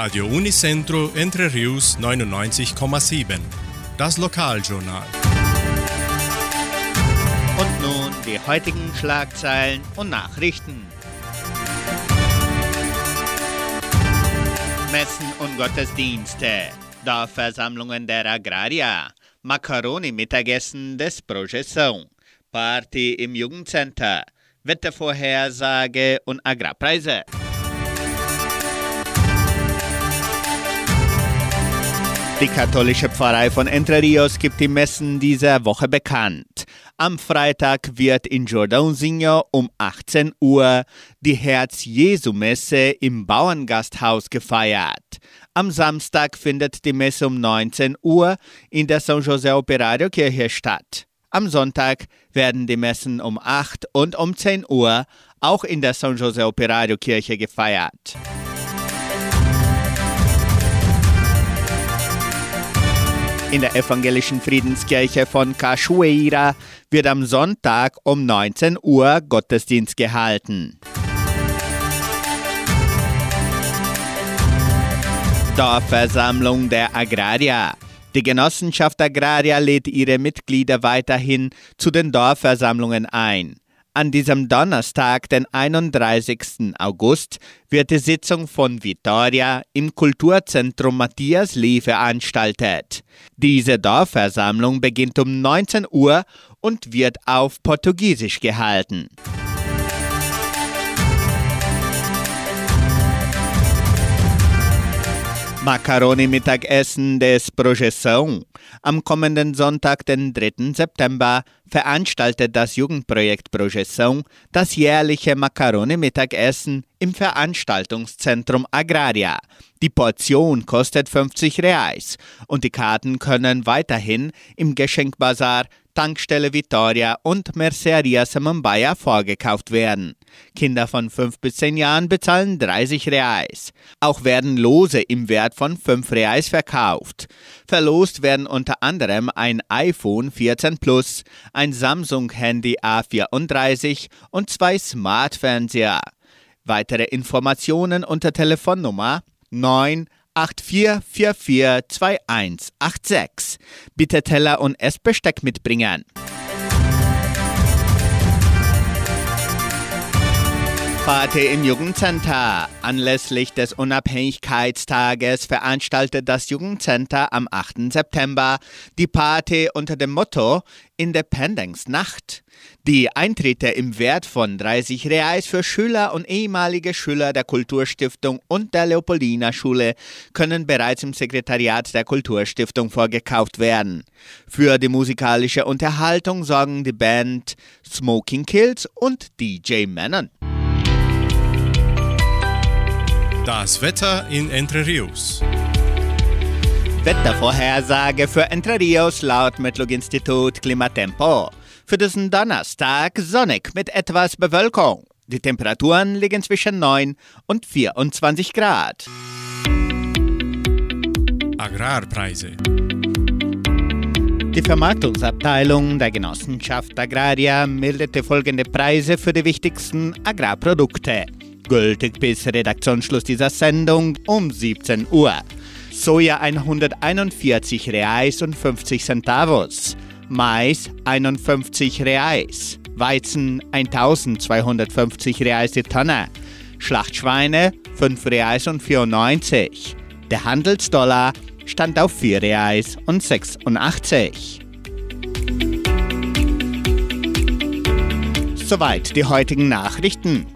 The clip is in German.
Radio Unicentro Entre Rius 99,7. Das Lokaljournal. Und nun die heutigen Schlagzeilen und Nachrichten. Messen und Gottesdienste, Dorfversammlungen der Agrarier, Macaroni-Mittagessen des Projeção, Party im Jugendcenter, Wettervorhersage und Agrarpreise. Die katholische Pfarrei von Entre Rios gibt die Messen dieser Woche bekannt. Am Freitag wird in Jordãozinho um 18 Uhr die Herz-Jesu-Messe im Bauerngasthaus gefeiert. Am Samstag findet die Messe um 19 Uhr in der São José Operario Kirche statt. Am Sonntag werden die Messen um 8 und um 10 Uhr auch in der São José Operario Kirche gefeiert. In der evangelischen Friedenskirche von Cachoeira wird am Sonntag um 19 Uhr Gottesdienst gehalten. Dorfversammlung der Agrarier. Die Genossenschaft Agraria lädt ihre Mitglieder weiterhin zu den Dorfversammlungen ein. An diesem Donnerstag, den 31. August, wird die Sitzung von Vitoria im Kulturzentrum Matthias Lee veranstaltet. Diese Dorfversammlung beginnt um 19 Uhr und wird auf Portugiesisch gehalten. Macaroni-Mittagessen des Projeção. Am kommenden Sonntag, den 3. September, veranstaltet das Jugendprojekt Projeção das jährliche Macaroni-Mittagessen im Veranstaltungszentrum Agraria. Die Portion kostet 50 Reais und die Karten können weiterhin im Geschenkbazar Tankstelle Vitoria und Merceria Samambaya vorgekauft werden. Kinder von 5 bis 10 Jahren bezahlen 30 Reais. Auch werden Lose im Wert von 5 Reais verkauft. Verlost werden unter anderem ein iPhone 14 Plus, ein Samsung Handy A34 und zwei Smart-Fernseher. Weitere Informationen unter Telefonnummer 9 84442186. Bitte Teller und Essbesteck mitbringen. Party im Jugendcenter. Anlässlich des Unabhängigkeitstages veranstaltet das Jugendcenter am 8. September die Party unter dem Motto Independence Nacht. Die Eintritte im Wert von 30 Reais für Schüler und ehemalige Schüler der Kulturstiftung und der Leopoldina Schule können bereits im Sekretariat der Kulturstiftung vorgekauft werden. Für die musikalische Unterhaltung sorgen die Band Smoking Kills und DJ Menon. Das Wetter in Entre Rios. Wettervorhersage für Entre Rios laut Metlog-Institut Klimatempo. Für diesen Donnerstag sonnig mit etwas Bewölkung. Die Temperaturen liegen zwischen 9 und 24 Grad. Agrarpreise. Die Vermarktungsabteilung der Genossenschaft Agraria meldete folgende Preise für die wichtigsten Agrarprodukte gültig bis Redaktionsschluss dieser Sendung um 17 Uhr. Soja 141 Reais und 50 Centavos, Mais 51 Reais, Weizen 1250 Reais die Tonne, Schlachtschweine 5 Reais und 94. Der Handelsdollar stand auf 4 Reais und 86. Soweit die heutigen Nachrichten.